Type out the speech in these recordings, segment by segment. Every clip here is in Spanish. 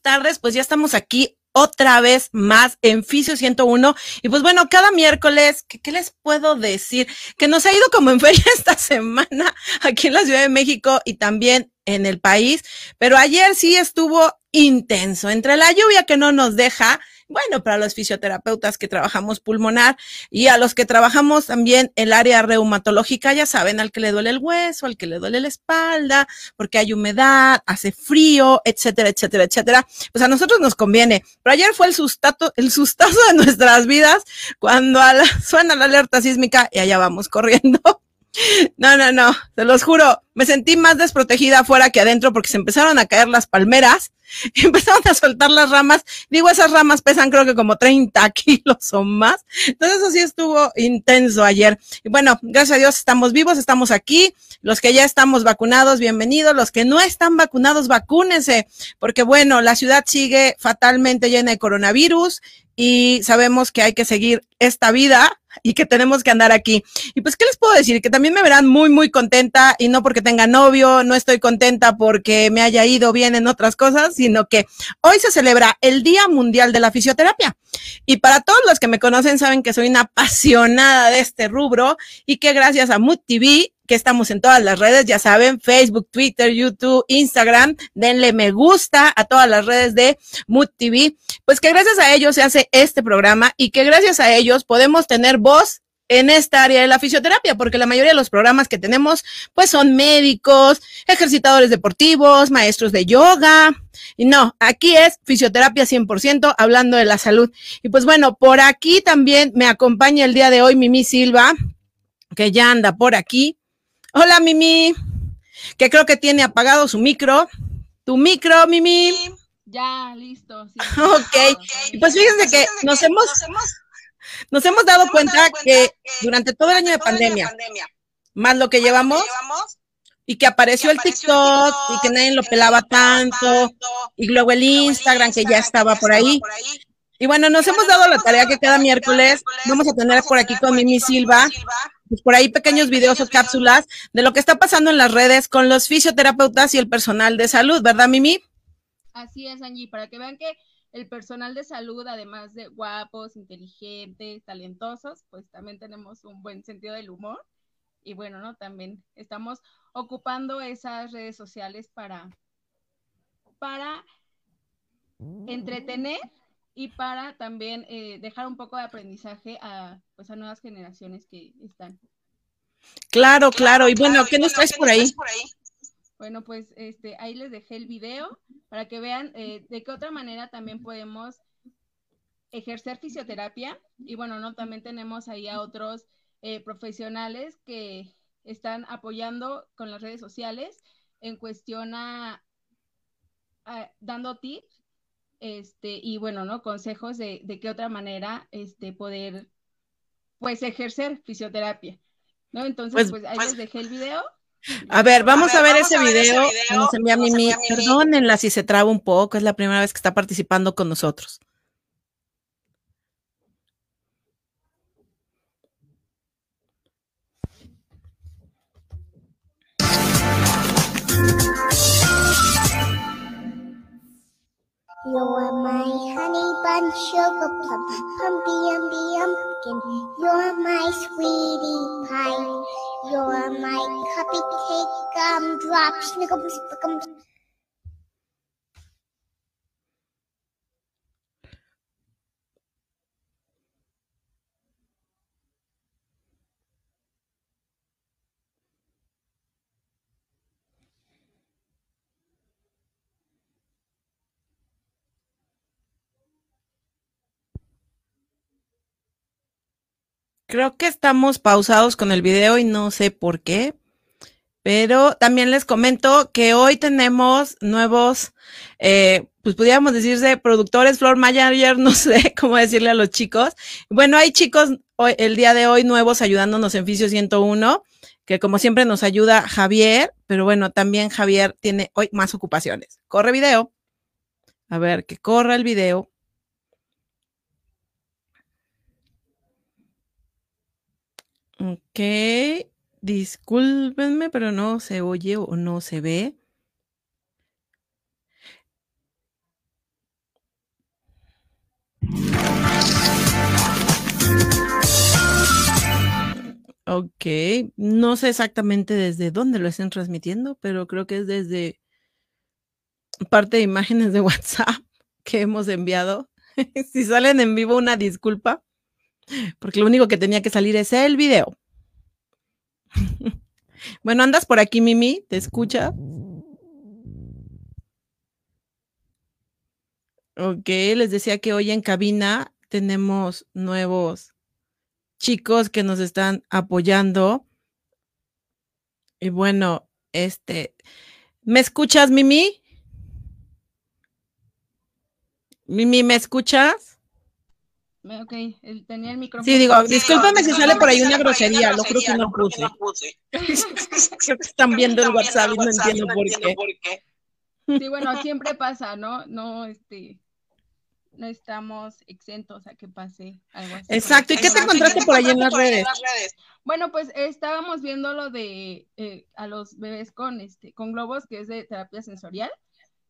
tardes. Pues ya estamos aquí otra vez más en Fisio 101. Y pues bueno, cada miércoles, ¿qué, ¿qué, les puedo decir? Que nos ha ido como en feria esta semana aquí en la Ciudad de México y también en el país. Pero ayer sí estuvo intenso. Entre la lluvia que no nos deja, bueno, para los fisioterapeutas que trabajamos pulmonar y a los que trabajamos también el área reumatológica, ya saben, al que le duele el hueso, al que le duele la espalda, porque hay humedad, hace frío, etcétera, etcétera, etcétera. Pues a nosotros nos conviene. Pero ayer fue el sustazo, el sustazo de nuestras vidas cuando la, suena la alerta sísmica y allá vamos corriendo. No, no, no, se los juro, me sentí más desprotegida afuera que adentro porque se empezaron a caer las palmeras y empezaron a soltar las ramas. Digo, esas ramas pesan creo que como 30 kilos o más. Entonces eso sí estuvo intenso ayer. Y bueno, gracias a Dios estamos vivos, estamos aquí. Los que ya estamos vacunados, bienvenidos. Los que no están vacunados, vacúnense, porque bueno, la ciudad sigue fatalmente llena de coronavirus y sabemos que hay que seguir esta vida y que tenemos que andar aquí. Y pues, ¿qué les puedo decir? Que también me verán muy, muy contenta y no porque tenga novio, no estoy contenta porque me haya ido bien en otras cosas, sino que hoy se celebra el Día Mundial de la Fisioterapia. Y para todos los que me conocen saben que soy una apasionada de este rubro y que gracias a Mood TV que estamos en todas las redes, ya saben, Facebook, Twitter, YouTube, Instagram, denle me gusta a todas las redes de Mood TV, pues que gracias a ellos se hace este programa y que gracias a ellos podemos tener voz en esta área de la fisioterapia, porque la mayoría de los programas que tenemos, pues son médicos, ejercitadores deportivos, maestros de yoga. Y no, aquí es fisioterapia 100%, hablando de la salud. Y pues bueno, por aquí también me acompaña el día de hoy Mimi Silva, que ya anda por aquí. Hola, Mimi, que creo que tiene apagado su micro. Tu micro, Mimi. Ya, listo. Sí, ok. Y pues fíjense que nos hemos, nos hemos dado cuenta que durante todo el año de pandemia, más lo que llevamos, y que apareció el TikTok y que nadie lo pelaba tanto, y luego el Instagram que ya estaba por ahí. Y bueno, nos hemos dado la tarea que cada miércoles vamos a tener por aquí con Mimi Silva pues por ahí pequeños videos o cápsulas de lo que está pasando en las redes con los fisioterapeutas y el personal de salud, ¿verdad, Mimi? Así es, Angie, para que vean que el personal de salud, además de guapos, inteligentes, talentosos, pues también tenemos un buen sentido del humor. Y bueno, ¿no? También estamos ocupando esas redes sociales para, para entretener y para también eh, dejar un poco de aprendizaje a, pues, a nuevas generaciones que están. Claro, claro. Y bueno, ¿qué nos traes por ahí? Bueno, pues este, ahí les dejé el video para que vean eh, de qué otra manera también podemos ejercer fisioterapia. Y bueno, no también tenemos ahí a otros eh, profesionales que están apoyando con las redes sociales en cuestión a, a dando tips este, y bueno, ¿no? Consejos de, de qué otra manera este, poder, pues, ejercer fisioterapia, ¿no? Entonces, pues, pues ahí pues, les dejé el video. A ver, vamos a ver, a ver ese, video. ese video. Nos envía Mimi. Perdónenla si se traba un poco, es la primera vez que está participando con nosotros. You're my honey bun, sugar plum, pumpy umby umpkin. You're my sweetie pie. You're my cupcake gumdrop, snickums, spickums. Creo que estamos pausados con el video y no sé por qué. Pero también les comento que hoy tenemos nuevos, eh, pues pudiéramos decirse, productores, floor manager, no sé cómo decirle a los chicos. Bueno, hay chicos hoy, el día de hoy nuevos ayudándonos en Fisio 101, que como siempre nos ayuda Javier, pero bueno, también Javier tiene hoy más ocupaciones. Corre video. A ver, que corra el video. Ok, discúlpenme, pero no se oye o no se ve. Ok, no sé exactamente desde dónde lo estén transmitiendo, pero creo que es desde parte de imágenes de WhatsApp que hemos enviado. si salen en vivo, una disculpa porque lo único que tenía que salir es el video. bueno, andas por aquí, Mimi, ¿te escucha? Ok, les decía que hoy en cabina tenemos nuevos chicos que nos están apoyando. Y bueno, este, ¿me escuchas, Mimi? Mimi, ¿me escuchas? Ok, tenía el micrófono. Sí, digo, discúlpame si sale por ahí una grosería, lo creo que no puse. creo que están viendo el WhatsApp y no entiendo por qué. Sí, bueno, siempre pasa, ¿no? No, este, no estamos exentos a que pase algo así. Exacto, ¿y qué te encontraste por ahí en las redes? Bueno, pues estábamos viendo lo de eh, a los bebés con este con globos, que es de terapia sensorial.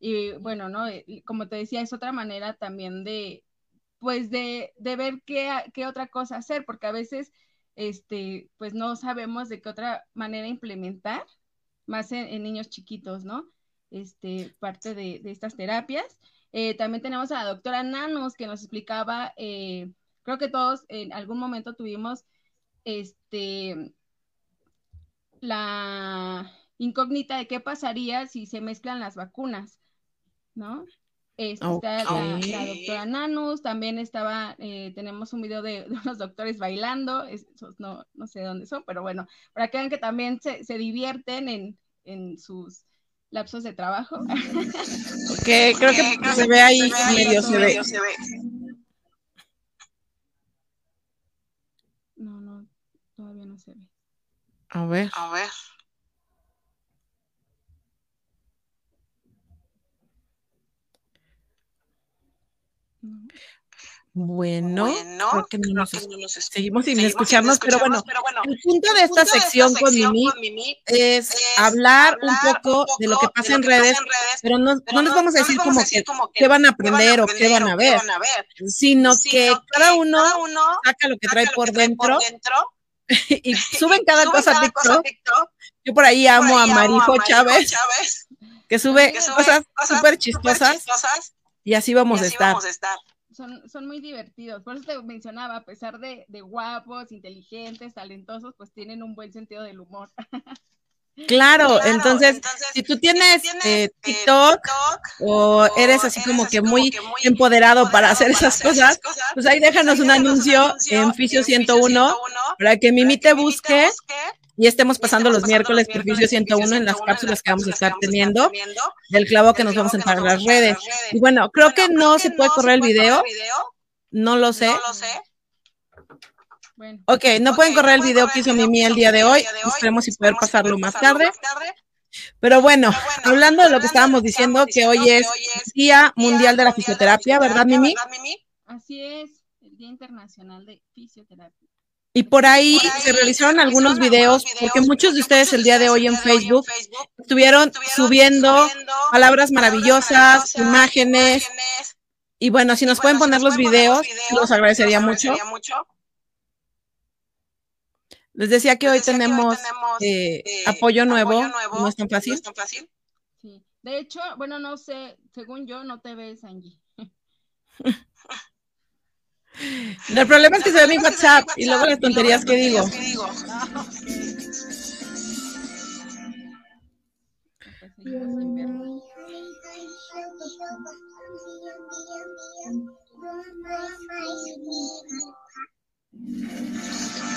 Y bueno, ¿no? Como te decía, es otra manera también de, pues de, de ver qué, qué otra cosa hacer, porque a veces, este, pues no sabemos de qué otra manera implementar, más en, niños chiquitos, ¿no? Este, parte de, de estas terapias. Eh, también tenemos a la doctora Nanos que nos explicaba, eh, creo que todos en algún momento tuvimos este, la incógnita de qué pasaría si se mezclan las vacunas, ¿no? Este, está la, doctora Nanos, también estaba, eh, tenemos un video de, unos doctores bailando, no, no, sé dónde son, pero bueno, para que vean que también se, se divierten en, en sus lapsos de trabajo. Ok, creo que se ve ahí, medio, se, ve. No, no, todavía no se ve. A ver. A ver. Bueno, creo que no nos, seguimos sin escucharnos, pero, bueno, el punto de esta, sección, con Mimi es, hablar, un, poco de lo que pasa en redes, pero no, no les vamos a decir como que qué van a aprender o qué van a ver, sino que cada uno saca lo que trae por dentro y suben cada cosa a TikTok. Yo por ahí amo a Marijo Chávez, que sube cosas súper chistosas y así vamos a estar son, muy divertidos. Por eso te mencionaba, a pesar de, guapos, inteligentes, talentosos, pues tienen un buen sentido del humor. Claro, entonces, si tú tienes, eh, eh, TikTok, o eres así como, que, muy empoderado para hacer esas cosas, pues ahí déjanos un anuncio en Fisio 101 para que Mimi te busque y estemos pasando los miércoles por 101 en las cápsulas que vamos a estar teniendo del clavo que nos vamos a entrar en las redes. Y bueno, creo que no se puede correr el video. No lo sé. Ok, no pueden correr el video que hizo Mimi el día de hoy. Esperemos si poder pasarlo más tarde. Pero bueno, hablando de lo que estábamos diciendo, que hoy es Día Mundial de la Fisioterapia, ¿verdad, Mimi? Así es, el Día Internacional de Fisioterapia. Y por ahí, se realizaron algunos videos, porque muchos de ustedes el día de hoy en Facebook estuvieron subiendo palabras maravillosas, imágenes. Y bueno, si nos pueden poner los videos, los agradecería mucho. Les decía que hoy tenemos eh, eh, apoyo nuevo, no es tan fácil. Sí. De hecho, bueno, no sé, según yo, no te ves, Angie. El problema es que se ve mi WhatsApp y luego las tonterías que digo.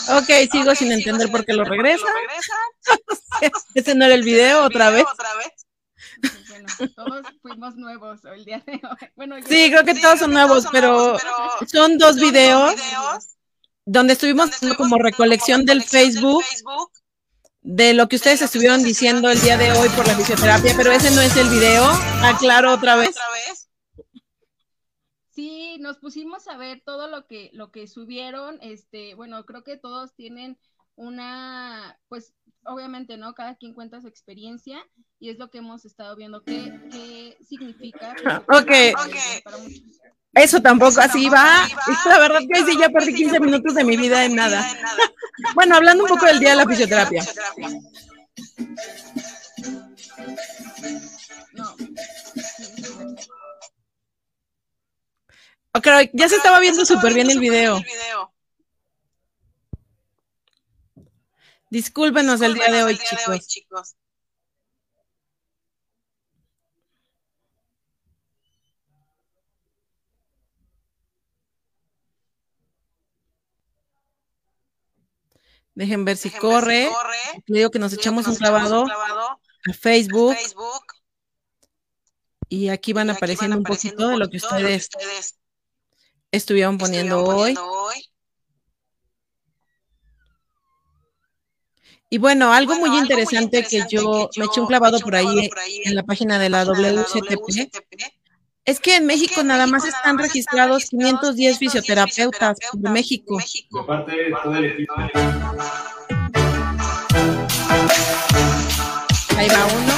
Ok, sigo sin entender por qué lo regresa. Ese no era el video, otra vez. Bueno, todos fuimos nuevos el día de hoy. sí, creo que todos son nuevos, pero, son dos videos, donde estuvimos como recolección del Facebook de lo que ustedes estuvieron diciendo el día de hoy por la fisioterapia, pero ese no es el video. Aclaro otra vez. Sí, nos pusimos a ver todo lo que lo que subieron, este, bueno, creo que todos tienen una, pues obviamente, ¿no? Cada quien cuenta su experiencia y es lo que hemos estado viendo. ¿Qué, qué significa? Ok. Eso tampoco, así, va. La verdad que sí, ya perdí 15 minutos de mi vida en nada. Bueno, hablando un poco del día de la fisioterapia. No. Ok, ya se estaba viendo súper bien el video. Discúlpenos el día de hoy, chicos. Dejen ver si corre. Le digo que nos echamos un clavado a Facebook. Y aquí van apareciendo un poquito de lo que ustedes estuvieron poniendo hoy. Y bueno, algo muy interesante que yo me eché un clavado por ahí en la página de la WCTP es que en México nada más están registrados 510 fisioterapeutas de México. Ahí va uno.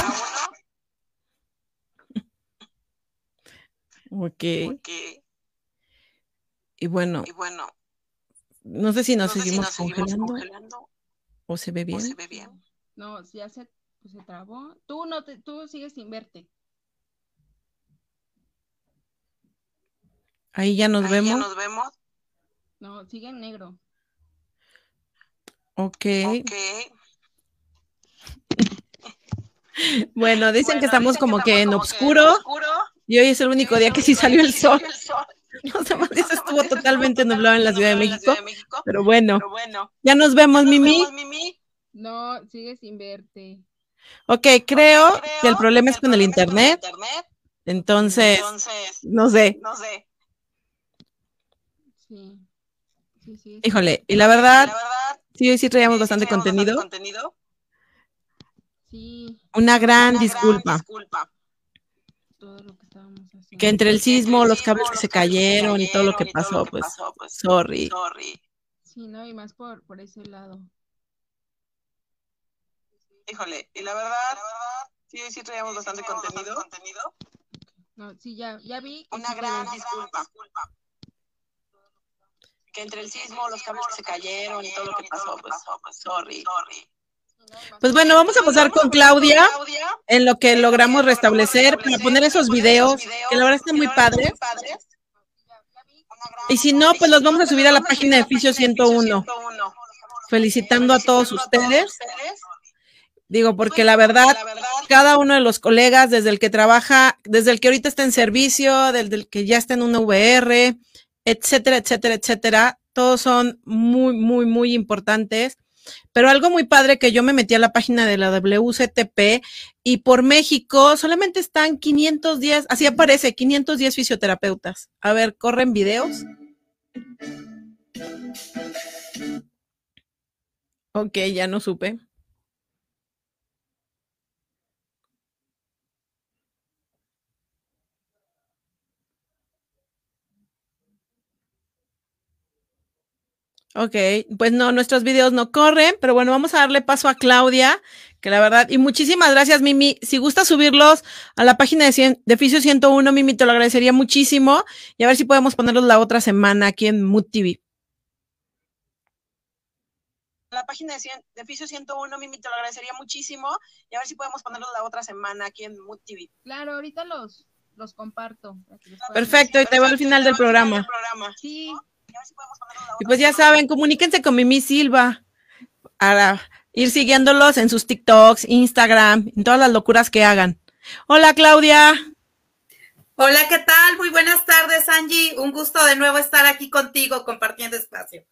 Ok. Y bueno, no sé si nos seguimos, congelando, o se ve bien. No, si ya se, pues, se trabó. Tú no te, tú sigues sin verte. Ahí ya nos vemos. No, sigue en negro. Ok. bueno, dicen que estamos como que en oscuro. Y hoy es el único día que sí salió el sol. Los demás días estuvo totalmente nublado en la Ciudad de México. Pero bueno, ya nos vemos, Mimi. No, sigue sin verte. Ok, creo que el problema es con el internet. Entonces, no sé. Híjole, y la verdad, sí, sí traíamos bastante contenido. Una gran disculpa. que, entre el sismo, los cables que se cayeron y todo lo que pasó, pues, pues, sorry. Sí, no, y más por, por ese lado. Híjole, y la verdad, sí, sí traíamos bastante contenido. No, sí, ya, ya vi. Una gran disculpa que entre el sismo, los cables que se cayeron y todo lo que pasó, pues, pues sorry. Pues bueno, vamos a pasar con Claudia en lo que logramos restablecer para poner esos videos, que la verdad están muy padres. Y si no, pues los vamos a subir a la página de Fisio 101. Felicitando a todos ustedes. Digo, porque la verdad, cada uno de los colegas, desde el que trabaja, desde el que ahorita está en servicio, desde el que ya está en una VR, etcétera, etcétera, etcétera. Todos son muy, muy, muy importantes. Pero algo muy padre que yo me metí a la página de la WCTP y por México solamente están 510, así aparece, 510 fisioterapeutas. A ver, corren videos. Ok, ya no supe. Ok, pues no, nuestros videos no corren, pero bueno, vamos a darle paso a Claudia, que la verdad, y muchísimas gracias, Mimi. Si gusta subirlos a la página de, de Fisio 101, Mimi, te lo agradecería muchísimo, y a ver si podemos ponerlos la otra semana aquí en Mood TV. La página de, Fisio 101, Mimi, te lo agradecería muchísimo, y a ver si podemos ponerlos la otra semana aquí en Mood TV. Claro, ahorita los, los comparto. Perfecto, y te veo al final del programa. Sí. Y pues ya saben, comuníquense con Mimi Silva para ir siguiéndolos en sus TikToks, Instagram, en todas las locuras que hagan. Hola, Claudia. Hola, ¿qué tal? Muy buenas tardes, Angie. Un gusto de nuevo estar aquí contigo compartiendo espacio.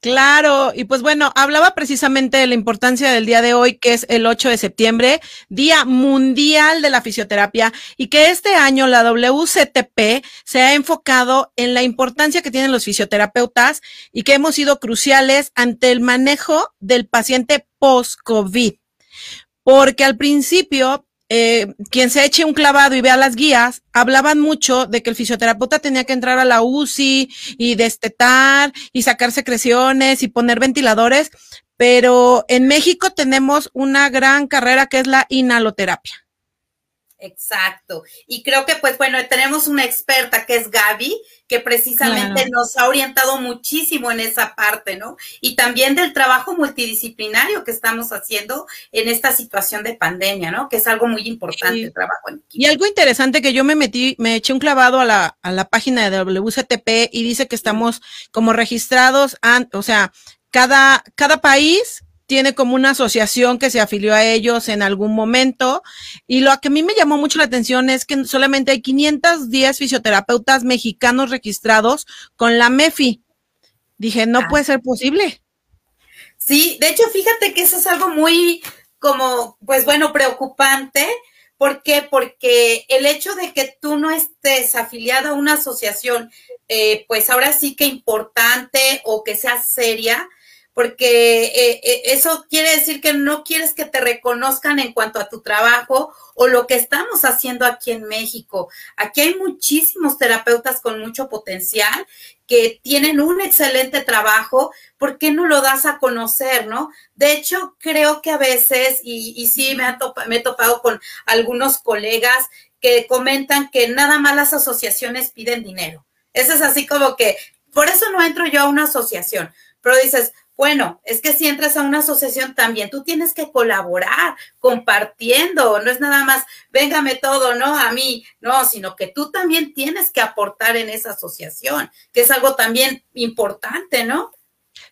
Claro, y pues bueno, hablaba precisamente de la importancia del día de hoy, que es el 8 de septiembre, Día Mundial de la Fisioterapia, y que este año la WCTP se ha enfocado en la importancia que tienen los fisioterapeutas y que hemos sido cruciales ante el manejo del paciente post-COVID. Porque al principio eh, quien se eche un clavado y vea las guías, hablaban mucho de que el fisioterapeuta tenía que entrar a la UCI y destetar y sacar secreciones y poner ventiladores, pero en México tenemos una gran carrera que es la inhaloterapia. Exacto. Y creo que, pues bueno, tenemos una experta que es Gaby, que precisamente nos ha orientado muchísimo en esa parte, ¿no? Y también del trabajo multidisciplinario que estamos haciendo en esta situación de pandemia, ¿no? Que es algo muy importante, el trabajo en Y algo interesante que yo me metí, me eché un clavado a la, a la página de WCTP y dice que estamos como registrados, o sea, cada, cada país tiene como una asociación que se afilió a ellos en algún momento. Y lo que a mí me llamó mucho la atención es que solamente hay 510 fisioterapeutas mexicanos registrados con la MEFI. Dije, no ah. puede ser posible. Sí, de hecho, fíjate que eso es algo muy como, pues bueno, preocupante. ¿Por qué? Porque el hecho de que tú no estés afiliado a una asociación, eh, pues ahora sí que importante o que sea seria, porque eh, eh, eso quiere decir que no quieres que te reconozcan en cuanto a tu trabajo o lo que estamos haciendo aquí en México. Aquí hay muchísimos terapeutas con mucho potencial que tienen un excelente trabajo, ¿por qué no lo das a conocer, no? De hecho, creo que a veces, y, sí me, me he topado con algunos colegas que comentan que nada más las asociaciones piden dinero. Eso es así como que, por eso no entro yo a una asociación, pero dices, bueno, es que si entras a una asociación también tú tienes que colaborar compartiendo, no es nada más, véngame todo, ¿no? A mí, no, sino que tú también tienes que aportar en esa asociación, que es algo también importante, ¿no?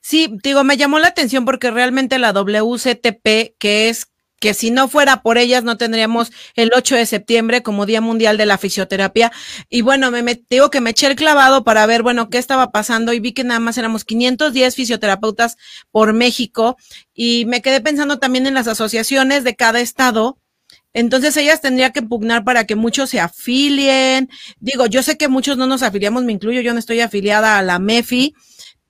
Sí, digo, me llamó la atención porque realmente la WCTP, que es que si no fuera por ellas no tendríamos el 8 de septiembre como Día Mundial de la Fisioterapia. Y bueno, me, digo que me eché el clavado para ver, bueno, qué estaba pasando y vi que nada más éramos 510 fisioterapeutas por México y me quedé pensando también en las asociaciones de cada estado. Entonces ellas tendrían que pugnar para que muchos se afilien. Digo, yo sé que muchos no nos afiliamos, me incluyo, yo no estoy afiliada a la MEFI,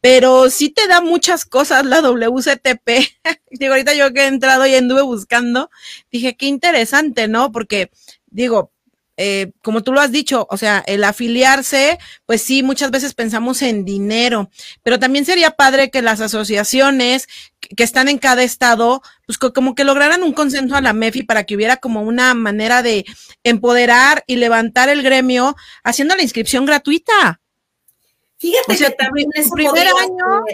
pero sí te da muchas cosas la WCTP. digo, ahorita yo que he entrado y anduve buscando, dije, qué interesante, ¿no? Porque, digo, eh, como tú lo has dicho, o sea, el afiliarse, pues sí, muchas veces pensamos en dinero, pero también sería padre que las asociaciones que están en cada estado, pues como que lograran un consenso a la MEFI para que hubiera como una manera de empoderar y levantar el gremio haciendo la inscripción gratuita. Fíjate que también es tu primer año,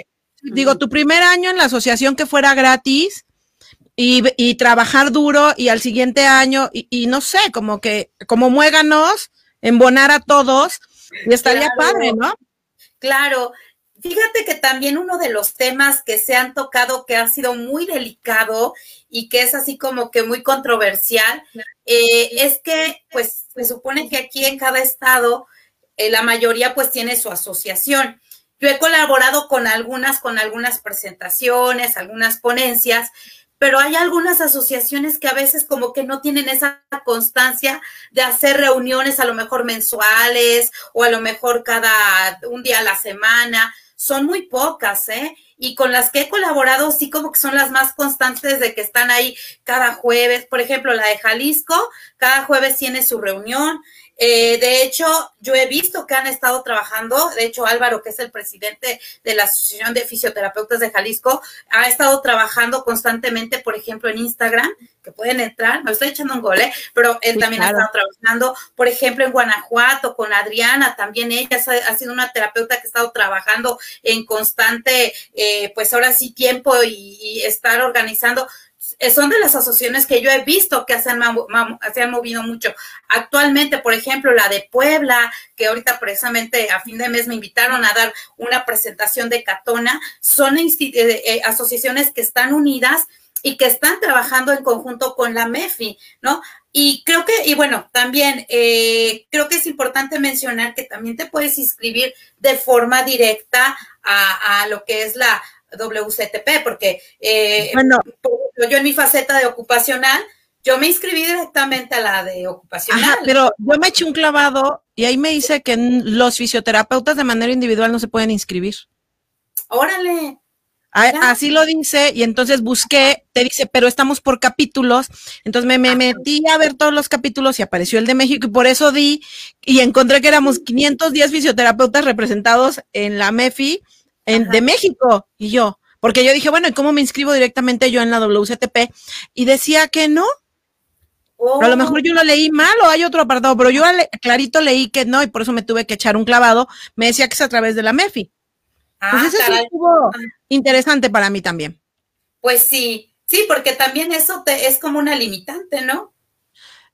digo, tu primer año en la asociación que fuera gratis y, trabajar duro y al siguiente año, y, no sé, como que, como muéganos, embonar a todos, y estaría padre, ¿no? Claro. Fíjate que también uno de los temas que se han tocado que ha sido muy delicado y que es así como que muy controversial, eh, es que pues se supone que aquí en cada estado eh, la mayoría pues tiene su asociación. Yo he colaborado con algunas, con algunas presentaciones, algunas ponencias, pero hay algunas asociaciones que a veces como que no tienen esa constancia de hacer reuniones a lo mejor mensuales o a lo mejor cada un día a la semana. Son muy pocas, ¿eh? Y con las que he colaborado sí como que son las más constantes de que están ahí cada jueves. Por ejemplo, la de Jalisco, cada jueves tiene su reunión. Eh, de hecho, yo he visto que han estado trabajando, de hecho Álvaro, que es el presidente de la Asociación de Fisioterapeutas de Jalisco, ha estado trabajando constantemente, por ejemplo, en Instagram, que pueden entrar, me estoy echando un gol, ¿eh? pero él también ha estado trabajando, por ejemplo, en Guanajuato con Adriana, también ella ha, sido una terapeuta que ha estado trabajando en constante, eh, pues ahora sí, tiempo y, y estar organizando. eh, son de las asociaciones que yo he visto que se han, movido mucho. Actualmente, por ejemplo, la de Puebla, que ahorita precisamente a fin de mes me invitaron a dar una presentación de Catona, son eh, eh, asociaciones que están unidas y que están trabajando en conjunto con la MEFI, ¿no? Y creo que, y bueno, también creo que es importante mencionar que también te puedes inscribir de forma directa a lo que es la WCTP, porque eh, bueno, yo en mi faceta de ocupacional, yo me inscribí directamente a la de ocupacional. pero yo me eché un clavado y ahí me dice que los fisioterapeutas de manera individual no se pueden inscribir. Órale. Así lo dice, y entonces busqué, te dice, pero estamos por capítulos. Entonces me, me, metí a ver todos los capítulos y apareció el de México, y por eso di, y encontré que éramos 510 fisioterapeutas representados en la MEFI de México. Y yo, porque yo dije, bueno, ¿y cómo me inscribo directamente yo en la WCTP? Y decía que no. a lo mejor yo lo leí mal o hay otro apartado, pero yo clarito leí que no y por eso me tuve que echar un clavado. Me decía que es a través de la MEFI. Ah, pues eso estuvo interesante para mí también. Pues sí, sí, porque también eso te, es como una limitante, ¿no?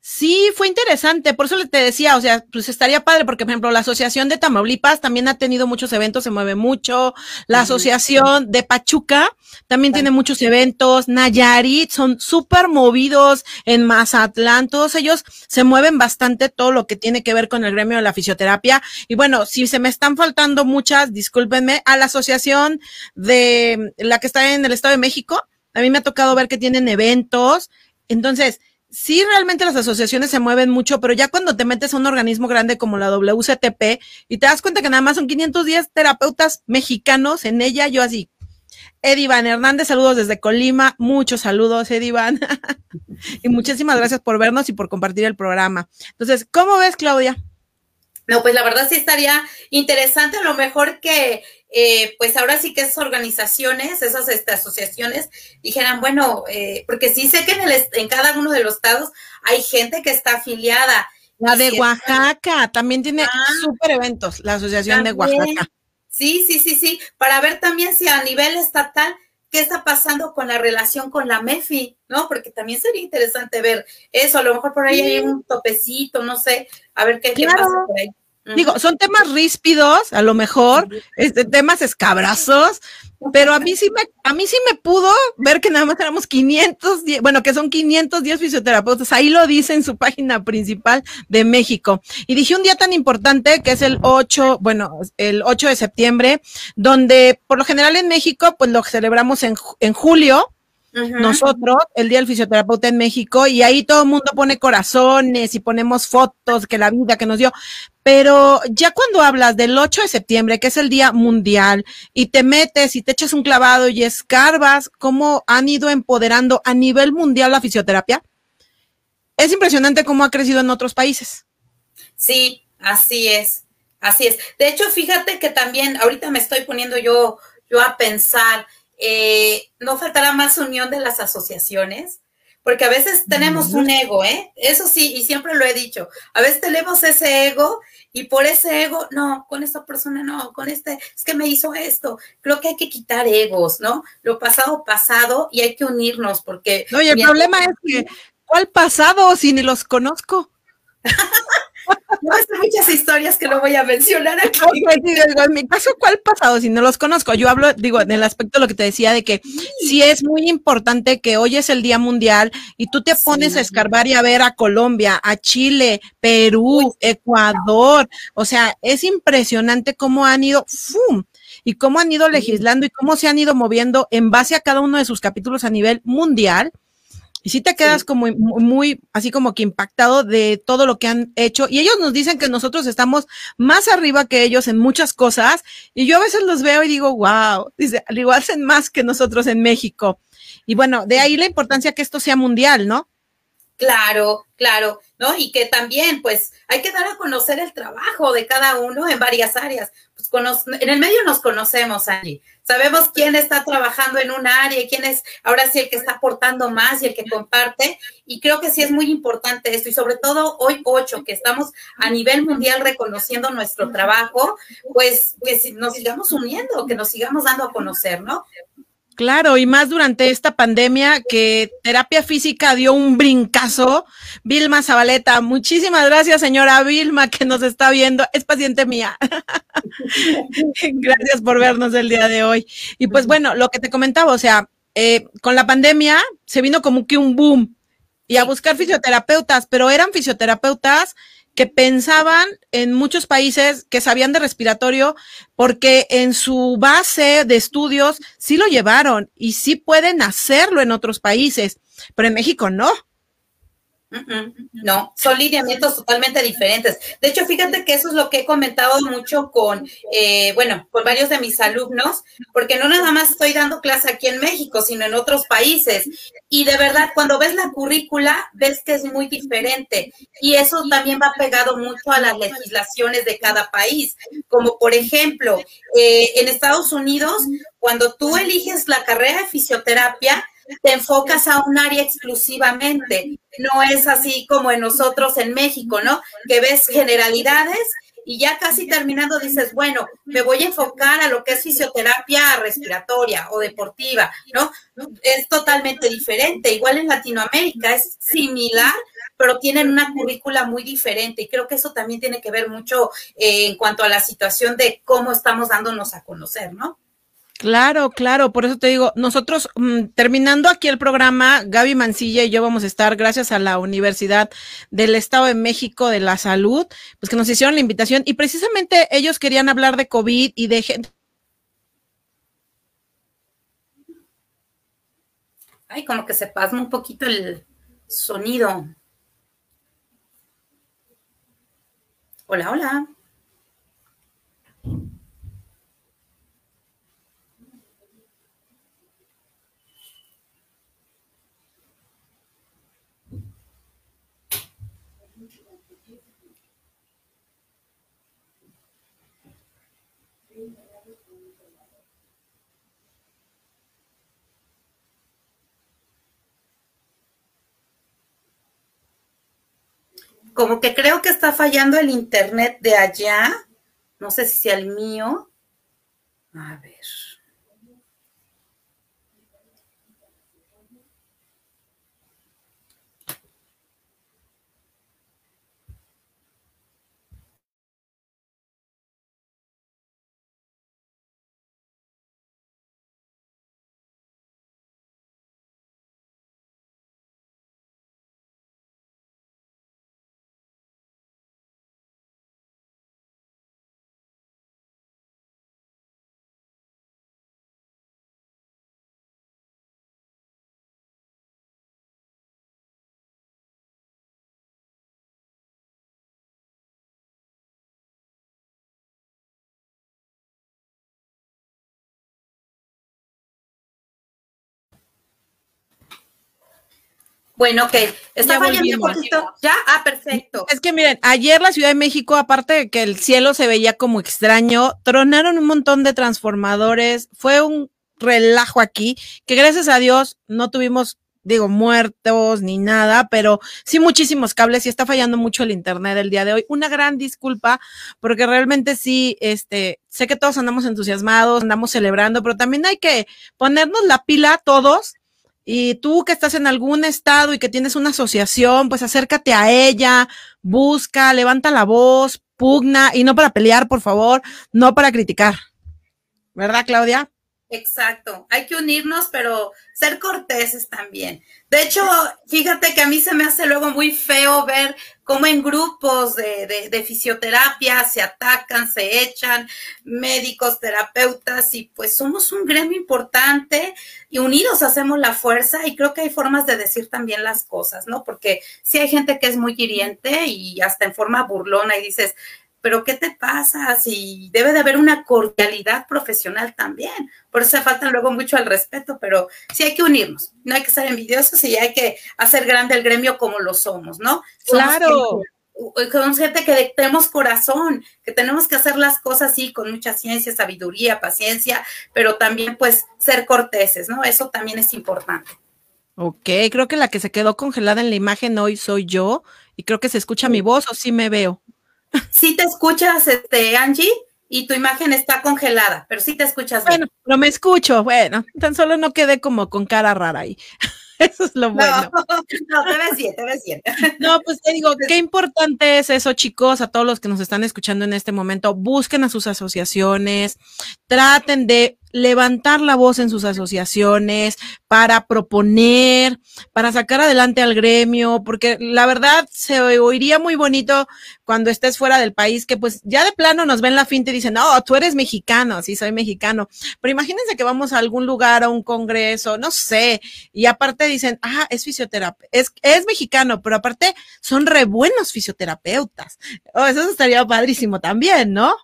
Sí, fue interesante, por eso te decía, o sea, pues estaría padre, porque por ejemplo, la Asociación de Tamaulipas también ha tenido muchos eventos, se mueve mucho, la Asociación de Pachuca también tiene muchos eventos, Nayarit, son súper movidos en Mazatlán, todos ellos se mueven bastante todo lo que tiene que ver con el gremio de la fisioterapia. Y bueno, si se me están faltando muchas, discúlpenme, a la Asociación de la que está en el Estado de México, a mí me ha tocado ver que tienen eventos, entonces, sí realmente las asociaciones se mueven mucho, pero ya cuando te metes a un organismo grande como la WCTP y te das cuenta que nada más son 510 terapeutas mexicanos en ella, yo así. Edivan Hernández, saludos desde Colima, muchos saludos, Edivan. y muchísimas gracias por vernos y por compartir el programa. Entonces, ¿cómo ves, Claudia? No, pues la verdad sí estaría interesante, a lo mejor que eh, pues ahora sí que esas organizaciones, esas este, asociaciones dijeran, bueno, eh, porque sí sé que en, el, en cada uno de los estados hay gente que está afiliada. La de Oaxaca también tiene ah. súper eventos, la Asociación de Oaxaca. Sí, sí, sí, sí, para ver también si a nivel estatal qué está pasando con la relación con la MEFI, ¿no? Porque también sería interesante ver eso, a lo mejor por ahí hay un topecito, no sé, a ver qué, qué pasa por ahí. Digo, son temas ríspidos, a lo mejor, este, temas escabrazos, pero a mí sí me, a mí sí me pudo ver que nada más éramos 510, bueno, que son 510 fisioterapeutas, ahí lo dice en su página principal de México. Y dije un día tan importante que es el 8, bueno, el 8 de septiembre, donde por lo general en México, pues lo celebramos en, en julio, nosotros, el Día del Fisioterapeuta en México, y ahí todo el mundo pone corazones y ponemos fotos que la vida que nos dio. Pero ya cuando hablas del 8 de septiembre, que es el Día Mundial, y te metes y te echas un clavado y escarbas cómo han ido empoderando a nivel mundial la fisioterapia, es impresionante cómo ha crecido en otros países. Sí, así es, así es. De hecho, fíjate que también ahorita me estoy poniendo yo, yo a pensar, eh, no faltará más unión de las asociaciones, porque a veces tenemos un ego, ¿eh? Eso sí, y siempre lo he dicho, a veces tenemos ese ego y por ese ego, no, con esta persona no, con este, es que me hizo esto. Creo que hay que quitar egos, ¿no? Lo pasado, pasado, y hay que unirnos, porque... No, y el problema es que, ¿cuál pasado si ni los conozco? No, hay muchas historias que no voy a mencionar aquí. en mi caso, ¿cuál pasado? Si no los conozco, yo hablo, digo, en el aspecto de lo que te decía de que sí, es muy importante que hoy es el Día Mundial y tú te pones a escarbar y a ver a Colombia, a Chile, Perú, Ecuador. O sea, es impresionante cómo han ido, ¡fum! y cómo han ido legislando y cómo se han ido moviendo en base a cada uno de sus capítulos a nivel mundial y si te quedas como muy, así como que impactado de todo lo que han hecho. Y ellos nos dicen que nosotros estamos más arriba que ellos en muchas cosas. Y yo a veces los veo y digo, wow, dice, al igual hacen más que nosotros en México. Y bueno, de ahí la importancia que esto sea mundial, ¿no? Claro, claro, ¿no? Y que también, pues, hay que dar a conocer el trabajo de cada uno en varias áreas. Pues, en el medio nos conocemos, allí. Sabemos quién está trabajando en un área y quién es ahora sí el que está aportando más y el que comparte. Y creo que sí es muy importante esto. Y sobre todo hoy, ocho, que estamos a nivel mundial reconociendo nuestro trabajo, pues que nos sigamos uniendo, que nos sigamos dando a conocer, ¿no? Claro, y más durante esta pandemia que terapia física dio un brincazo. Vilma Zabaleta, muchísimas gracias, señora Vilma, que nos está viendo. Es paciente mía. gracias por vernos el día de hoy. Y pues bueno, lo que te comentaba, o sea, eh, con la pandemia se vino como que un boom y a buscar fisioterapeutas, pero eran fisioterapeutas que pensaban en muchos países que sabían de respiratorio porque en su base de estudios sí lo llevaron y sí pueden hacerlo en otros países, pero en México no. No, son lineamientos totalmente diferentes. De hecho, fíjate que eso es lo que he comentado mucho con, eh, bueno, con varios de mis alumnos, porque no nada más estoy dando clase aquí en México, sino en otros países. Y de verdad, cuando ves la currícula, ves que es muy diferente. Y eso también va pegado mucho a las legislaciones de cada país. Como por ejemplo, eh, en Estados Unidos, cuando tú eliges la carrera de fisioterapia, te enfocas a un área exclusivamente. No es así como en nosotros en México, ¿no? Que ves generalidades y ya casi terminando dices, bueno, me voy a enfocar a lo que es fisioterapia respiratoria o deportiva, ¿no? Es totalmente diferente. Igual en Latinoamérica es similar, pero tienen una currícula muy diferente y creo que eso también tiene que ver mucho eh, en cuanto a la situación de cómo estamos dándonos a conocer, ¿no? Claro, claro, por eso te digo, nosotros mm, terminando aquí el programa, Gaby Mancilla y yo vamos a estar, gracias a la Universidad del Estado de México de la Salud, pues que nos hicieron la invitación y precisamente ellos querían hablar de COVID y de gente. Ay, como que se pasma un poquito el sonido. Hola, hola. Como que creo que está fallando el internet de allá. No sé si sea el mío. A ver. Bueno, ok. Está fallando un poquito. ¿Ya? Ah, perfecto. Es que miren, ayer la Ciudad de México, aparte de que el cielo se veía como extraño, tronaron un montón de transformadores. Fue un relajo aquí, que gracias a Dios no tuvimos, digo, muertos ni nada, pero sí muchísimos cables y está fallando mucho el internet el día de hoy. Una gran disculpa, porque realmente sí, este, sé que todos andamos entusiasmados, andamos celebrando, pero también hay que ponernos la pila todos y tú que estás en algún estado y que tienes una asociación, pues acércate a ella, busca, levanta la voz, pugna, y no para pelear, por favor, no para criticar. ¿Verdad, Claudia? Exacto, hay que unirnos, pero ser corteses también. De hecho, fíjate que a mí se me hace luego muy feo ver cómo en grupos de, fisioterapia se atacan, se echan médicos, terapeutas, y pues somos un gremio importante y unidos hacemos la fuerza y creo que hay formas de decir también las cosas, ¿no? Porque si hay gente que es muy hiriente y hasta en forma burlona y dices, pero ¿qué te pasa? Si debe de haber una cordialidad profesional también. Por eso se falta luego mucho al respeto, pero sí hay que unirnos. No hay que ser envidiosos y hay que hacer grande el gremio como lo somos, ¿no? claro. Somos gente que tenemos corazón, que tenemos que hacer las cosas así con mucha ciencia, sabiduría, paciencia, pero también pues ser corteses, ¿no? Eso también es importante. Ok, creo que la que se quedó congelada en la imagen hoy soy yo y creo que se escucha mi voz o sí me veo. Sí te escuchas, este, Angie, y tu imagen está congelada, pero sí te escuchas bien. Bueno, pero me escucho, bueno, tan solo no quedé como con cara rara ahí. Eso es lo bueno. No, te ves bien, te ves bien. No, pues te digo, qué importante es eso, chicos, a todos los que nos están escuchando en este momento. Busquen a sus asociaciones, traten de levantar la voz en sus asociaciones, para proponer, para sacar adelante al gremio, porque la verdad se oiría muy bonito cuando estés fuera del país, que pues ya de plano nos ven la finta y dicen, no, tú eres mexicano, sí, soy mexicano, pero imagínense que vamos a algún lugar, a un congreso, no sé, y aparte dicen, ah, es fisioterapeuta, es, es mexicano, pero aparte son re buenos fisioterapeutas. Oh, eso estaría padrísimo también, ¿no?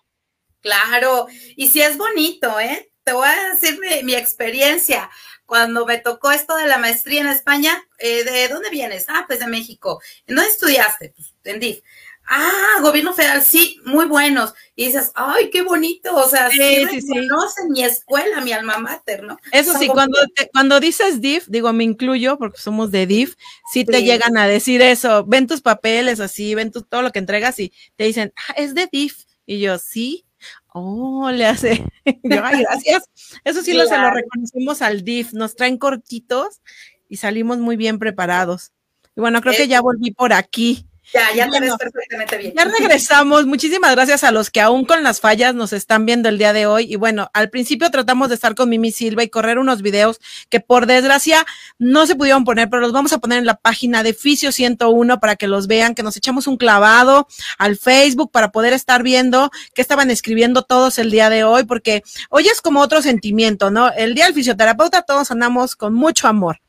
Claro, y si es bonito, ¿eh? Te voy a decir mi, experiencia. Cuando me tocó esto de la maestría en España, eh, ¿de dónde vienes? Ah, pues de México. ¿En dónde estudiaste? Pues en Ah, gobierno federal, sí, muy buenos. Y dices, ay, qué bonito, o sea, sí, Sí, reconocen mi escuela, mi alma mater, ¿no? Eso sí, cuando, te- cuando dices DIF, digo, me incluyo porque somos de DIF, sí te llegan a decir eso, ven tus papeles así, ven tu- todo lo que entregas y te dicen, "Ah, es de DIF. Y yo, sí. Oh, le hace. Yo, ay, gracias. Eso sí lo, se lo Claro. reconocemos al DIF, nos traen cortitos y salimos muy bien preparados. Y bueno, creo que ya volví por aquí. Ya, ya te Bueno, ves perfectamente bien. Ya regresamos. Muchísimas gracias a los que aún con las fallas nos están viendo el día de hoy. Y bueno, al principio tratamos de estar con Mimi Silva y correr unos videos que por desgracia no se pudieron poner, pero los vamos a poner en la página de Fisio 101 para que los vean, que nos echamos un clavado al Facebook para poder estar viendo qué estaban escribiendo todos el día de hoy, porque hoy es como otro sentimiento, ¿no? El día del fisioterapeuta todos andamos con mucho amor.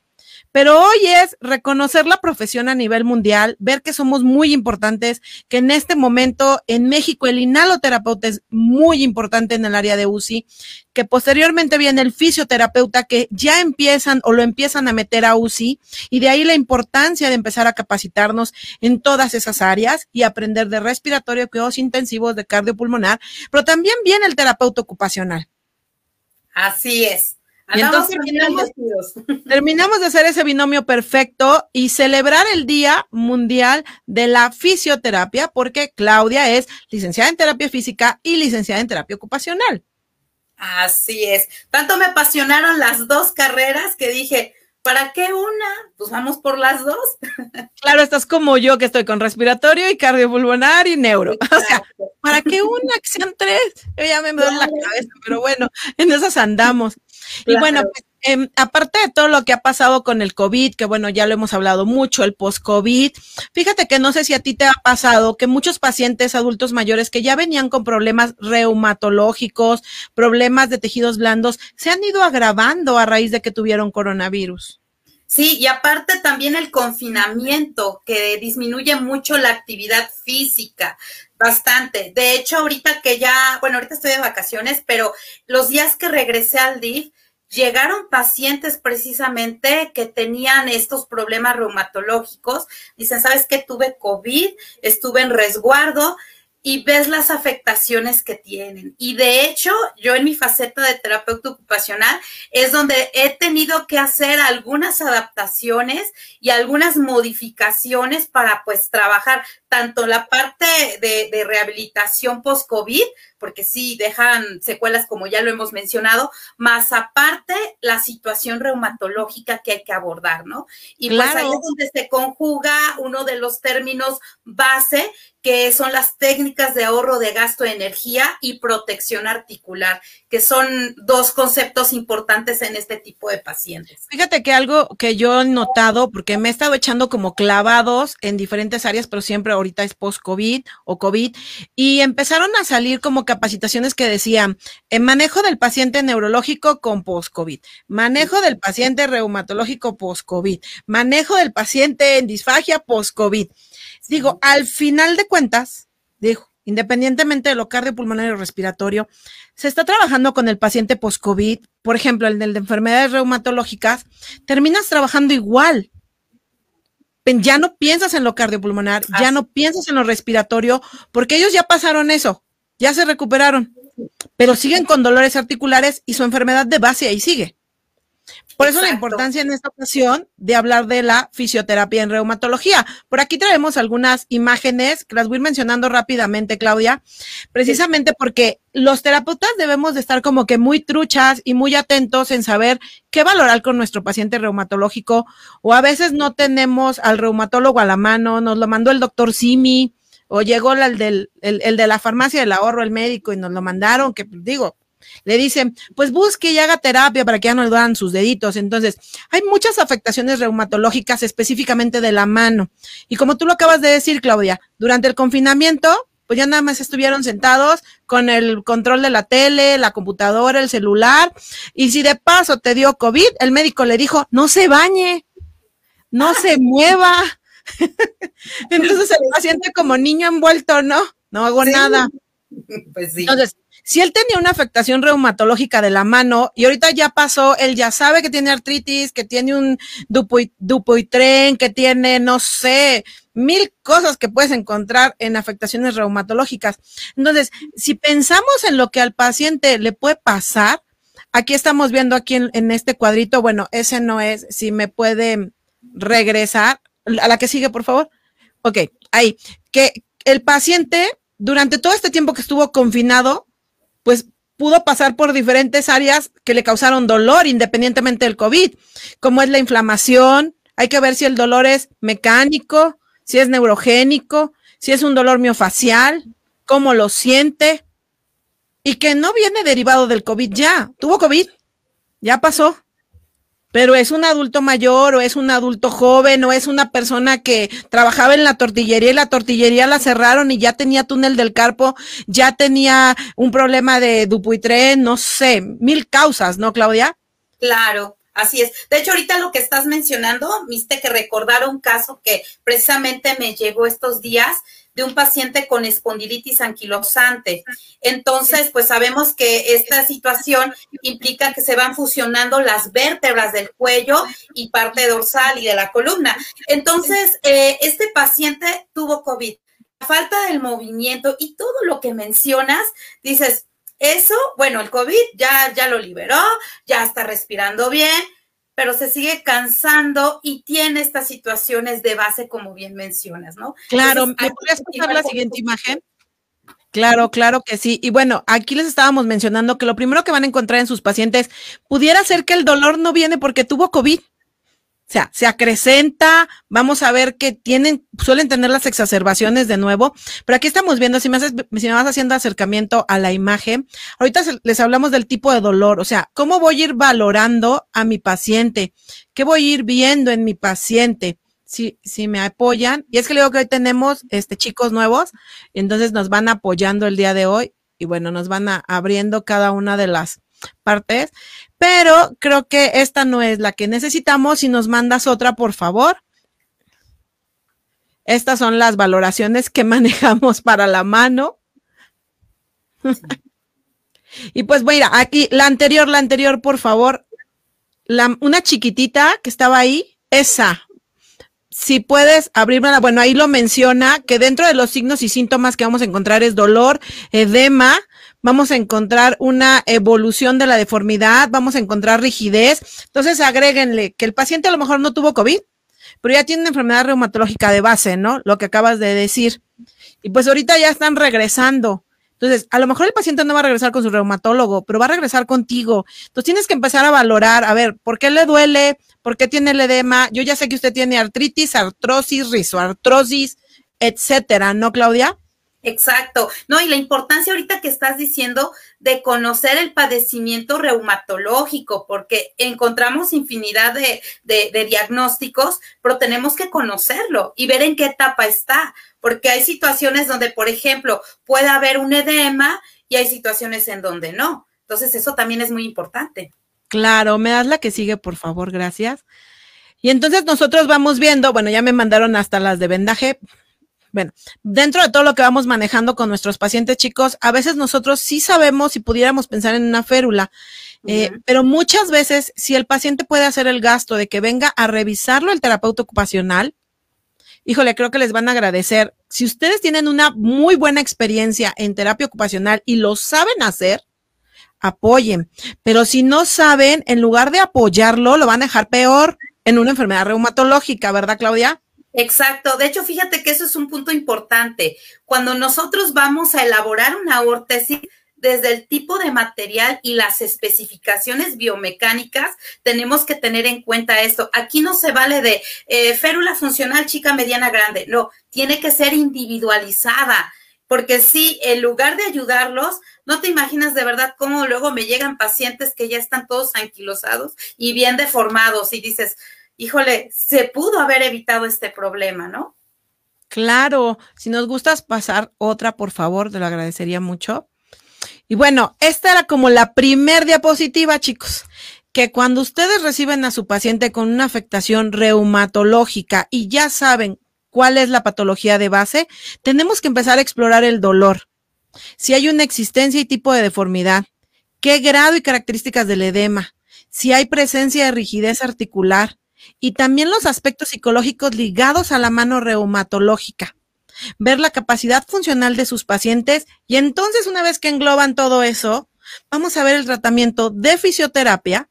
Pero hoy es reconocer la profesión a nivel mundial, ver que somos muy importantes, que en este momento en México el inhaloterapeuta es muy importante en el área de UCI, que posteriormente viene el fisioterapeuta que ya empiezan o lo empiezan a meter a UCI y de ahí la importancia de empezar a capacitarnos en todas esas áreas y aprender de respiratorio, cuidados intensivos, de cardiopulmonar, pero también viene el terapeuta ocupacional. Así es. Y entonces terminamos-. Terminamos de hacer ese binomio perfecto y celebrar el Día Mundial de la Fisioterapia, porque Claudia es licenciada en terapia física y licenciada en terapia ocupacional. Así es. Tanto me apasionaron las dos carreras que dije, ¿para qué una? Pues vamos por las dos. Claro, estás como yo, que estoy con respiratorio y cardiopulmonar y neuro. O sea, ¿para qué una? Que sean tres. Yo ya me duele la cabeza, pero bueno, en esas andamos. Y bueno, pues, em, aparte de todo lo que ha pasado con el COVID, que bueno, ya lo hemos hablado mucho, el post-COVID, fíjate que no sé si a ti te ha pasado que muchos pacientes adultos mayores que ya venían con problemas reumatológicos, problemas de tejidos blandos, se han ido agravando a raíz de que tuvieron coronavirus. Sí, y aparte también el confinamiento, que disminuye mucho la actividad física, bastante. De hecho, ahorita que ya, bueno, ahorita estoy de vacaciones, pero los días que regresé al DIF, llegaron pacientes precisamente que tenían estos problemas reumatológicos. Dicen, ¿sabes qué? Tuve COVID, estuve en resguardo y ves las afectaciones que tienen. Y de hecho, yo en mi faceta de terapeuta ocupacional es donde he tenido que hacer algunas adaptaciones y algunas modificaciones para pues trabajar tanto la parte de, de rehabilitación post-COVID, porque sí dejan secuelas como ya lo hemos mencionado, más aparte la situación reumatológica que hay que abordar, ¿no? Y pues ahí Claro. es donde se conjuga uno de los términos base que son las técnicas de ahorro de gasto de energía y protección articular, que son dos conceptos importantes en este tipo de pacientes. Fíjate que algo que yo he notado, porque me he estado echando como clavados en diferentes áreas, pero siempre ahorita es post-COVID o COVID, y empezaron a salir como capacitaciones que decían, en manejo del paciente neurológico con post-COVID, manejo del paciente reumatológico post-COVID, manejo del paciente en disfagia post-COVID. Digo, al final de cuentas, digo, independientemente de lo cardiopulmonar y respiratorio, se está trabajando con el paciente post-COVID, por ejemplo, el de enfermedades reumatológicas, terminas trabajando igual. Ya no piensas en lo cardiopulmonar, ya no piensas en lo respiratorio, porque ellos ya pasaron eso, ya se recuperaron, pero siguen con dolores articulares y su enfermedad de base ahí sigue. Por eso la importancia en esta ocasión de hablar de la fisioterapia en reumatología. Por aquí traemos algunas imágenes que las voy a ir mencionando rápidamente, Claudia, precisamente porque los terapeutas debemos de estar como que muy truchas y muy atentos en saber qué valorar con nuestro paciente reumatológico o a veces no tenemos al reumatólogo a la mano, nos lo mandó el doctor Simi o llegó el del, el, el de la farmacia del ahorro, el médico y nos lo mandaron, que digo, le dicen, pues busque y haga terapia para que ya no le duelan sus deditos. Entonces, hay muchas afectaciones reumatológicas específicamente de la mano. Y como tú lo acabas de decir, Claudia, durante el confinamiento, pues ya nada más estuvieron sentados con el control de la tele, la computadora, el celular. Y si de paso te dio COVID, el médico le dijo, no se bañe, no se mueva. Entonces el paciente como niño envuelto, ¿no? No hago Sí. nada. Pues sí. Entonces, si él tenía una afectación reumatológica de la mano y ahorita ya pasó, él ya sabe que tiene artritis, que tiene un dupoitren, que tiene, no sé, mil cosas que puedes encontrar en afectaciones reumatológicas. Entonces, si pensamos en lo que al paciente le puede pasar, aquí estamos viendo aquí en, en este cuadrito, bueno, ese no es, si me puede regresar, a la que sigue, por favor. Ok, ahí, que el paciente durante todo este tiempo que estuvo confinado, pues pudo pasar por diferentes áreas que le causaron dolor independientemente del COVID, como es la inflamación, hay que ver si el dolor es mecánico, si es neurogénico, si es un dolor miofacial, cómo lo siente y que no viene derivado del COVID ya, tuvo COVID, ya pasó pero es un adulto mayor o es un adulto joven o es una persona que trabajaba en la tortillería y la tortillería la cerraron y ya tenía túnel del carpo, ya tenía un problema de Dupuytren, no sé, mil causas, ¿no, Claudia? Claro. Así es. De hecho, ahorita lo que estás mencionando, viste que recordar un caso que precisamente me llegó estos días de un paciente con espondilitis anquilosante. Entonces, pues sabemos que esta situación implica que se van fusionando las vértebras del cuello y parte dorsal y de la columna. Entonces, eh, este paciente tuvo COVID. La falta del movimiento y todo lo que mencionas, dices, eso, bueno, el COVID ya, ya lo liberó, ya está respirando bien, pero se sigue cansando y tiene estas situaciones de base, como bien mencionas, ¿no? Claro, ¿me podrías pasar la siguiente imagen? Claro, claro que sí. Y bueno, aquí les estábamos mencionando que lo primero que van a encontrar en sus pacientes pudiera ser que el dolor no viene porque tuvo COVID. O sea, se acrecenta, vamos a ver que tienen, suelen tener las exacerbaciones de nuevo, pero aquí estamos viendo, si me, vas haciendo acercamiento a la imagen, ahorita les hablamos del tipo de dolor, o sea, cómo voy a ir valorando a mi paciente, qué voy a ir viendo en mi paciente, si, si me apoyan, y es que le digo que hoy tenemos este chicos nuevos, entonces nos van apoyando el día de hoy, y bueno, nos van a, abriendo cada una de las partes, pero creo que esta no es la que necesitamos. Si nos mandas otra, por favor. Estas son las valoraciones que manejamos para la mano. y pues mira, aquí la anterior, la anterior, por favor. La, una chiquitita que estaba ahí, esa. Si puedes abrirme bueno, ahí lo menciona que dentro de los signos y síntomas que vamos a encontrar es dolor, edema, vamos a encontrar una evolución de la deformidad, vamos a encontrar rigidez. Entonces, agréguenle que el paciente a lo mejor no tuvo COVID, pero ya tiene una enfermedad reumatológica de base, ¿no? Lo que acabas de decir. Y pues ahorita ya están regresando. Entonces, a lo mejor el paciente no va a regresar con su reumatólogo, pero va a regresar contigo. Entonces, tienes que empezar a valorar, a ver, ¿por qué le duele? ¿Por qué tiene el edema? Yo ya sé que usted tiene artritis, artrosis, rizoartrosis, etcétera, ¿no, Claudia? Exacto, no, y la importancia ahorita que estás diciendo de conocer el padecimiento reumatológico, porque encontramos infinidad de, de, diagnósticos, pero tenemos que conocerlo y ver en qué etapa está, porque hay situaciones donde, por ejemplo, puede haber un edema y hay situaciones en donde no. Entonces, eso también es muy importante. Claro, me das la que sigue, por favor, gracias. Y entonces nosotros vamos viendo, bueno, ya me mandaron hasta las de vendaje, bueno, dentro de todo lo que vamos manejando con nuestros pacientes chicos, a veces nosotros sí sabemos si pudiéramos pensar en una férula, eh, pero muchas veces si el paciente puede hacer el gasto de que venga a revisarlo el terapeuta ocupacional, híjole, creo que les van a agradecer. Si ustedes tienen una muy buena experiencia en terapia ocupacional y lo saben hacer, apoyen. Pero si no saben, en lugar de apoyarlo, lo van a dejar peor en una enfermedad reumatológica, ¿verdad, Claudia? Exacto. De hecho, fíjate que eso es un punto importante. Cuando nosotros vamos a elaborar una órtesis, desde el tipo de material y las especificaciones biomecánicas, tenemos que tener en cuenta esto. Aquí no se vale de eh, férula funcional chica, mediana, grande. No, tiene que ser individualizada. Porque si en lugar de ayudarlos, no te imaginas de verdad cómo luego me llegan pacientes que ya están todos anquilosados y bien deformados y dices, híjole, se pudo haber evitado este problema, ¿no? Claro, si nos gustas pasar otra, por favor, te lo agradecería mucho. Y bueno, esta era como la primer diapositiva, chicos, que cuando ustedes reciben a su paciente con una afectación reumatológica y ya saben cuál es la patología de base, tenemos que empezar a explorar el dolor. si hay una existencia y tipo de deformidad, qué grado y características del edema, si hay presencia de rigidez articular y también los aspectos psicológicos ligados a la mano reumatológica. Ver la capacidad funcional de sus pacientes y entonces una vez que engloban todo eso, vamos a ver el tratamiento de fisioterapia.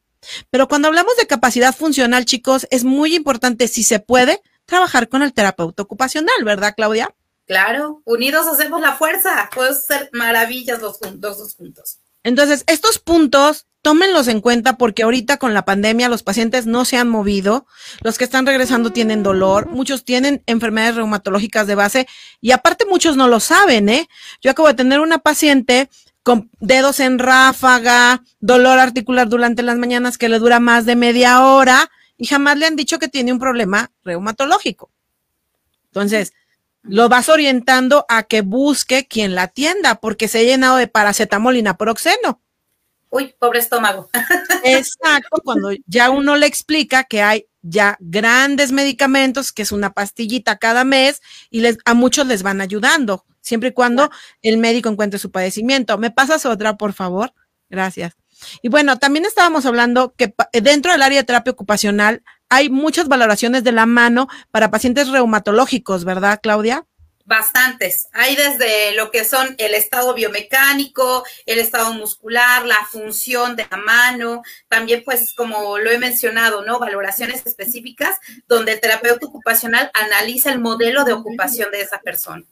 Pero cuando hablamos de capacidad funcional, chicos, es muy importante, si se puede, trabajar con el terapeuta ocupacional, ¿verdad, Claudia? Claro, unidos hacemos la fuerza. Pueden ser maravillas los, dos juntos. Entonces, estos puntos, tómenlos en cuenta porque ahorita con la pandemia los pacientes no se han movido, los que están regresando tienen dolor, muchos tienen enfermedades reumatológicas de base y aparte muchos no lo saben, ¿eh? Yo acabo de tener una paciente con dedos en ráfaga, dolor articular durante las mañanas que le dura más de media hora y jamás le han dicho que tiene un problema reumatológico. Entonces, lo vas orientando a que busque quien la atienda porque se ha llenado de paracetamol y naproxeno. Uy, pobre estómago. Exacto, cuando ya uno le explica que hay ya grandes medicamentos, que es una pastillita cada mes y les, a muchos les van ayudando, siempre y cuando el médico encuentre su padecimiento. ¿Me pasas otra, por favor? Gracias. Y bueno, también estábamos hablando que dentro del área de terapia ocupacional hay muchas valoraciones de la mano para pacientes reumatológicos, ¿verdad, Claudia? Bastantes. Hay desde lo que son el estado biomecánico, el estado muscular, la función de la mano, también pues como lo he mencionado, ¿no? Valoraciones específicas donde el terapeuta ocupacional analiza el modelo de ocupación de esa persona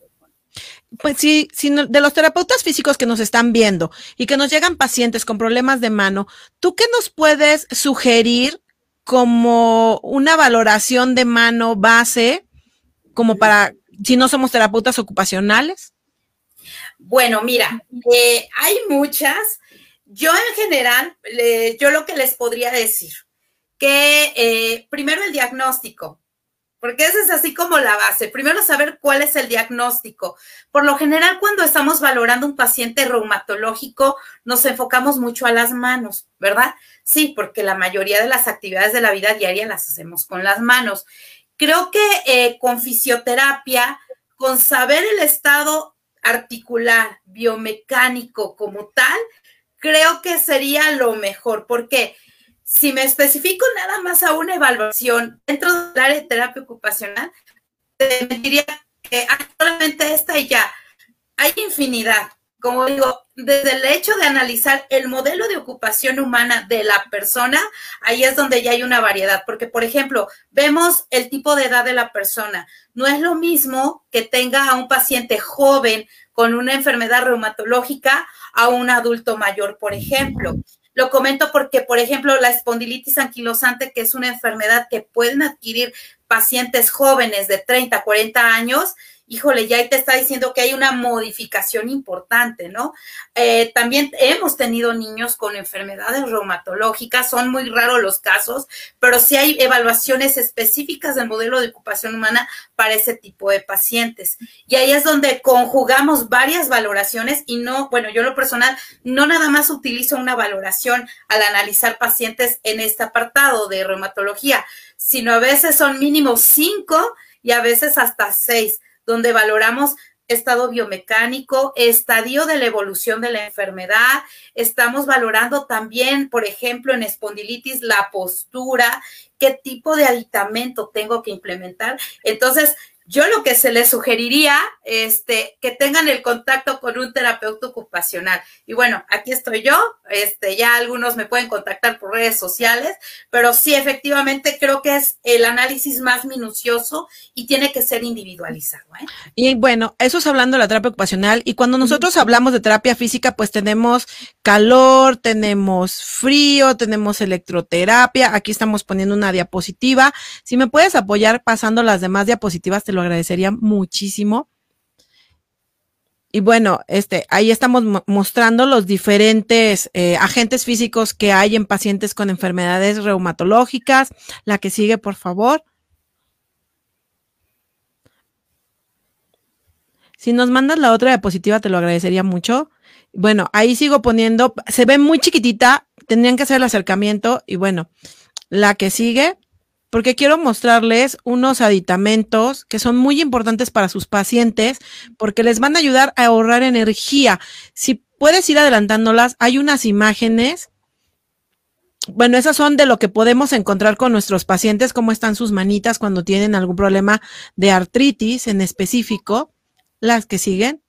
pues sí, de los terapeutas físicos que nos están viendo y que nos llegan pacientes con problemas de mano, ¿tú qué nos puedes sugerir como una valoración de mano base, como para si no somos terapeutas ocupacionales? Bueno, mira, eh, hay muchas. Yo en general, yo lo que les podría decir, que eh, primero el diagnóstico. Porque esa es así como la base. Primero saber cuál es el diagnóstico. Por lo general, cuando estamos valorando un paciente reumatológico, nos enfocamos mucho a las manos, ¿verdad? Sí, porque la mayoría de las actividades de la vida diaria las hacemos con las manos. Creo que eh, con fisioterapia, con saber el estado articular, biomecánico como tal, creo que sería lo mejor. ¿Por qué? si me especifico nada más a una evaluación dentro del área de terapia ocupacional, te diría que actualmente esta y ya. Hay infinidad. Como digo, desde el hecho de analizar el modelo de ocupación humana de la persona, ahí es donde ya hay una variedad, porque por ejemplo, vemos el tipo de edad de la persona. No es lo mismo que tenga a un paciente joven con una enfermedad reumatológica a un adulto mayor, por ejemplo. Lo comento porque, por ejemplo, la espondilitis anquilosante, que es una enfermedad que pueden adquirir pacientes jóvenes de 30, 40 años, híjole, ya ahí te está diciendo que hay una modificación importante, ¿no? Eh, también hemos tenido niños con enfermedades reumatológicas, son muy raros los casos, pero sí hay evaluaciones específicas del modelo de ocupación humana para ese tipo de pacientes. Y ahí es donde conjugamos varias valoraciones y no, bueno, yo lo personal, no nada más utilizo una valoración al analizar pacientes en este apartado de reumatología, sino a veces son mínimo cinco y a veces hasta seis donde valoramos estado biomecánico, estadio de la evolución de la enfermedad. Estamos valorando también, por ejemplo, en espondilitis, la postura, qué tipo de aditamento tengo que implementar. Entonces, yo lo que se les sugeriría, este, que tengan el contacto con un terapeuta ocupacional. Y bueno, aquí estoy yo, este, ya algunos me pueden contactar por redes sociales, pero sí, efectivamente, creo que es el análisis más minucioso y tiene que ser individualizado. ¿eh? Y bueno, eso es hablando de la terapia ocupacional. Y cuando nosotros hablamos de terapia física, pues tenemos calor, tenemos frío, tenemos electroterapia. Aquí estamos poniendo una diapositiva. Si me puedes apoyar pasando las demás diapositivas, te lo agradecería muchísimo. Y bueno, este, ahí estamos mostrando los diferentes eh, agentes físicos que hay en pacientes con enfermedades reumatológicas. La que sigue, por favor. Si nos mandas la otra diapositiva, te lo agradecería mucho. Bueno, ahí sigo poniendo, se ve muy chiquitita, tendrían que hacer el acercamiento y bueno, la que sigue, porque quiero mostrarles unos aditamentos que son muy importantes para sus pacientes porque les van a ayudar a ahorrar energía. Si puedes ir adelantándolas, hay unas imágenes. Bueno, esas son de lo que podemos encontrar con nuestros pacientes, cómo están sus manitas cuando tienen algún problema de artritis en específico. Las que siguen.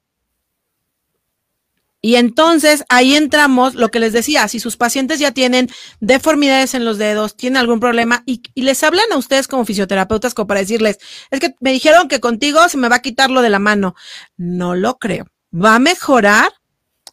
Y entonces ahí entramos, lo que les decía, si sus pacientes ya tienen deformidades en los dedos, tienen algún problema y, les hablan a ustedes como fisioterapeutas como para decirles, es que me dijeron que contigo se me va a quitar lo de la mano. No lo creo. Va a mejorar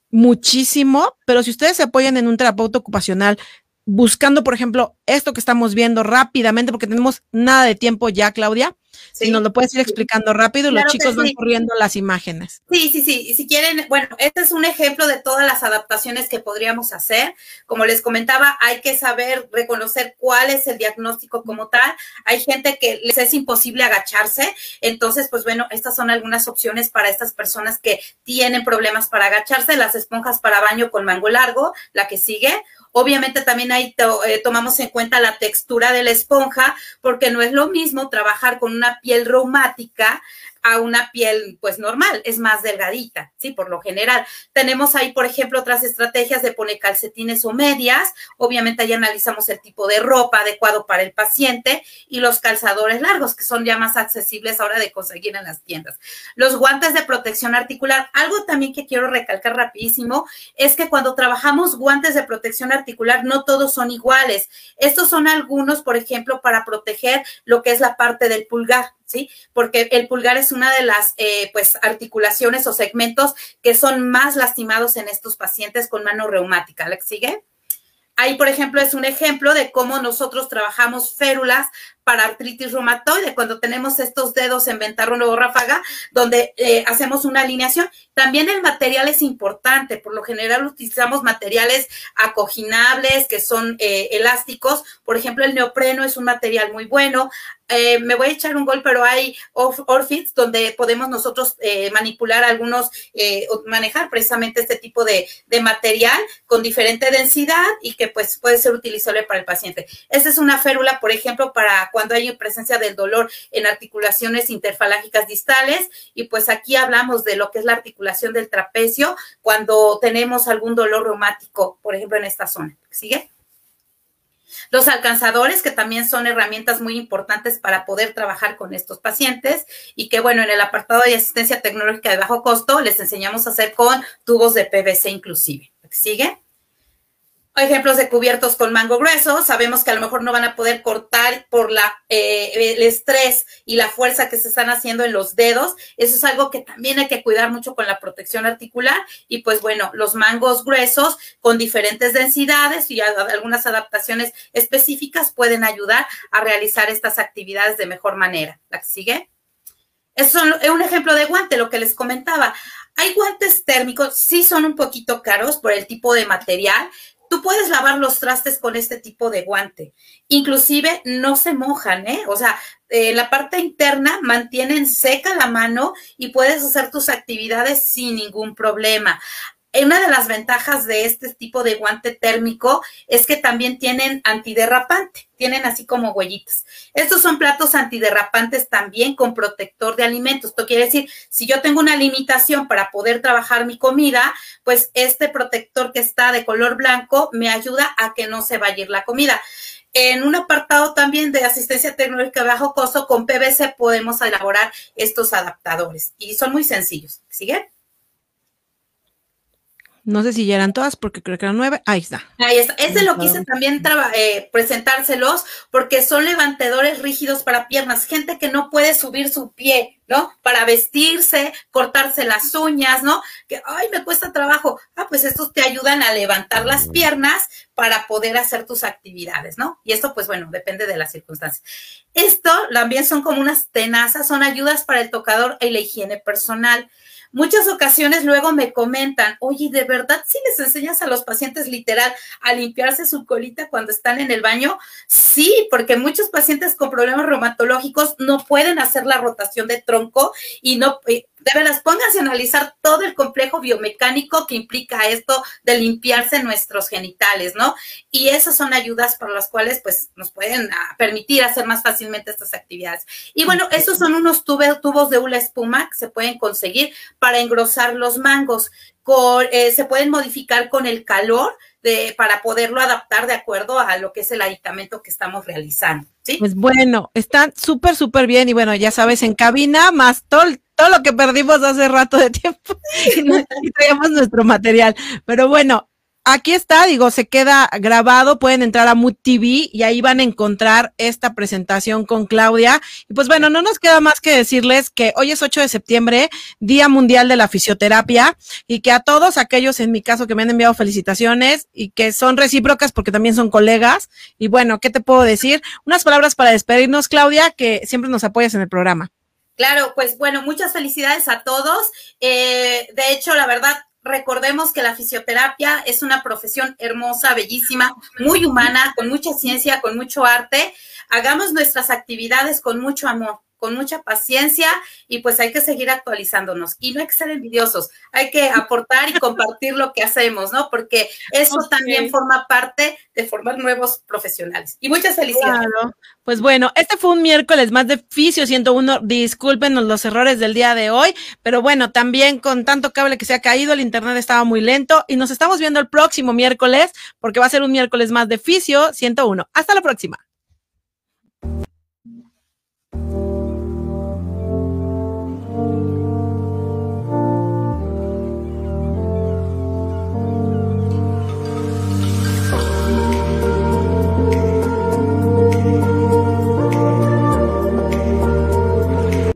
muchísimo, pero si ustedes se apoyan en un terapeuta ocupacional buscando, por ejemplo, esto que estamos viendo rápidamente, porque tenemos nada de tiempo ya, Claudia, si nos lo puedes ir explicando rápido, los chicos van corriendo las imágenes. Sí, sí, sí. Y si quieren, bueno, este es un ejemplo de todas las adaptaciones que podríamos hacer. Como les comentaba, hay que saber reconocer cuál es el diagnóstico como tal. Hay gente que les es imposible agacharse. Entonces, pues bueno, estas son algunas opciones para estas personas que tienen problemas para agacharse. Las esponjas para baño con mango largo, la que sigue Obviamente también ahí eh, tomamos en cuenta la textura de la esponja, porque no es lo mismo trabajar con una piel reumática a una piel pues normal, es más delgadita, ¿sí? Por lo general. Tenemos ahí, por ejemplo, otras estrategias de poner calcetines o medias. Obviamente ahí analizamos el tipo de ropa adecuado para el paciente y los calzadores largos, que son ya más accesibles ahora de conseguir en las tiendas. Los guantes de protección articular. Algo también que quiero recalcar rapidísimo es que cuando trabajamos guantes de protección articular, no todos son iguales. Estos son algunos, por ejemplo, para proteger lo que es la parte del pulgar. ¿Sí? Porque el pulgar es una de las, eh, pues, articulaciones o segmentos que son más lastimados en estos pacientes con mano reumática. ¿La sigue? Ahí, por ejemplo, es un ejemplo de cómo nosotros trabajamos férulas para artritis reumatoide, cuando tenemos estos dedos en ventarrón o ráfaga, donde eh, hacemos una alineación. También el material es importante, por lo general utilizamos materiales acoginables, que son eh, elásticos, por ejemplo, el neopreno es un material muy bueno. Eh, me voy a echar un gol, pero hay Orfits donde podemos nosotros manipular algunos, manejar precisamente este tipo de, de, material con diferente densidad y que pues puede ser utilizable para el paciente. Esta es una férula, por ejemplo, para cuando hay presencia del dolor en articulaciones interfalángicas distales. Y pues aquí hablamos de lo que es la articulación del trapecio cuando tenemos algún dolor reumático, por ejemplo, en esta zona. ¿Sigue? Los alcanzadores, que también son herramientas muy importantes para poder trabajar con estos pacientes y que, bueno, en el apartado de asistencia tecnológica de bajo costo les enseñamos a hacer con tubos de PVC inclusive. ¿Sigue? Ejemplos de cubiertos con mango grueso. Sabemos que a lo mejor no van a poder cortar por la, eh, el estrés y la fuerza que se están haciendo en los dedos. Eso es algo que también hay que cuidar mucho con la protección articular. Y pues bueno, los mangos gruesos con diferentes densidades y algunas adaptaciones específicas pueden ayudar a realizar estas actividades de mejor manera. ¿La que sigue? Es un ejemplo de guante, lo que les comentaba. Hay guantes térmicos, sí son un poquito caros por el tipo de material, Tú puedes lavar los trastes con este tipo de guante. Inclusive no se mojan, ¿eh? O sea, eh, la parte interna mantienen seca la mano y puedes hacer tus actividades sin ningún problema una de las ventajas de este tipo de guante térmico es que también tienen antiderrapante, tienen así como huellitas. Estos son platos antiderrapantes también con protector de alimentos. Esto quiere decir, si yo tengo una limitación para poder trabajar mi comida, pues este protector que está de color blanco me ayuda a que no se vaya a ir la comida. En un apartado también de asistencia tecnológica de bajo costo, con PVC podemos elaborar estos adaptadores y son muy sencillos. ¿Sigue? No sé si ya eran todas, porque creo que eran nueve. Ahí está. Ahí está. Este lo quise también eh, presentárselos porque son levantadores rígidos para piernas. Gente que no puede subir su pie, ¿no? Para vestirse, cortarse las uñas, ¿no? Que, ay, me cuesta trabajo. Ah, pues estos te ayudan a levantar las piernas para poder hacer tus actividades, ¿no? Y esto, pues bueno, depende de las circunstancias. Esto también son como unas tenazas, son ayudas para el tocador y la higiene personal. Muchas ocasiones luego me comentan, oye, ¿de verdad si les enseñas a los pacientes literal a limpiarse su colita cuando están en el baño? Sí, porque muchos pacientes con problemas reumatológicos no pueden hacer la rotación de tronco y no, de veras, pónganse a analizar todo el complejo biomecánico que implica esto de limpiarse nuestros genitales, ¿no? Y esas son ayudas para las cuales, pues, nos pueden ah, permitir hacer más fácilmente estas actividades. Y bueno, esos son unos tubos de hula espuma que se pueden conseguir para engrosar los mangos. Eh, se pueden modificar con el calor de, para poderlo adaptar de acuerdo a lo que es el aditamento que estamos realizando. ¿sí? Pues bueno, están súper, súper bien. Y bueno, ya sabes, en cabina, más todo, lo que perdimos hace rato de tiempo y, nuestro material. Pero bueno, aquí está, digo, se queda grabado, pueden entrar a Mood TV y ahí van a encontrar esta presentación con Claudia. Y pues bueno, no nos queda más que decirles que hoy es 8 de septiembre, Día Mundial de la Fisioterapia, y que a todos aquellos, en mi caso, que me han enviado felicitaciones y que son recíprocas porque también son colegas. Y bueno, ¿qué te puedo decir? Unas palabras para despedirnos, Claudia, que siempre nos apoyas en el programa. Claro, pues bueno, muchas felicidades a todos. Eh, de hecho, la verdad, recordemos que la fisioterapia es una profesión hermosa, bellísima, muy humana, con mucha ciencia, con mucho arte. Hagamos nuestras actividades con mucho amor con mucha paciencia y pues hay que seguir actualizándonos y no hay que ser envidiosos, hay que aportar y compartir lo que hacemos, ¿no? Porque eso también forma parte de formar nuevos profesionales. Y muchas felicidades. Pues bueno, este fue un miércoles más de Fisio 101. Discúlpenos los errores del día de hoy, pero bueno, también con tanto cable que se ha caído, el internet estaba muy lento y nos estamos viendo el próximo miércoles porque va a ser un miércoles más de Fisio 101. Hasta la próxima.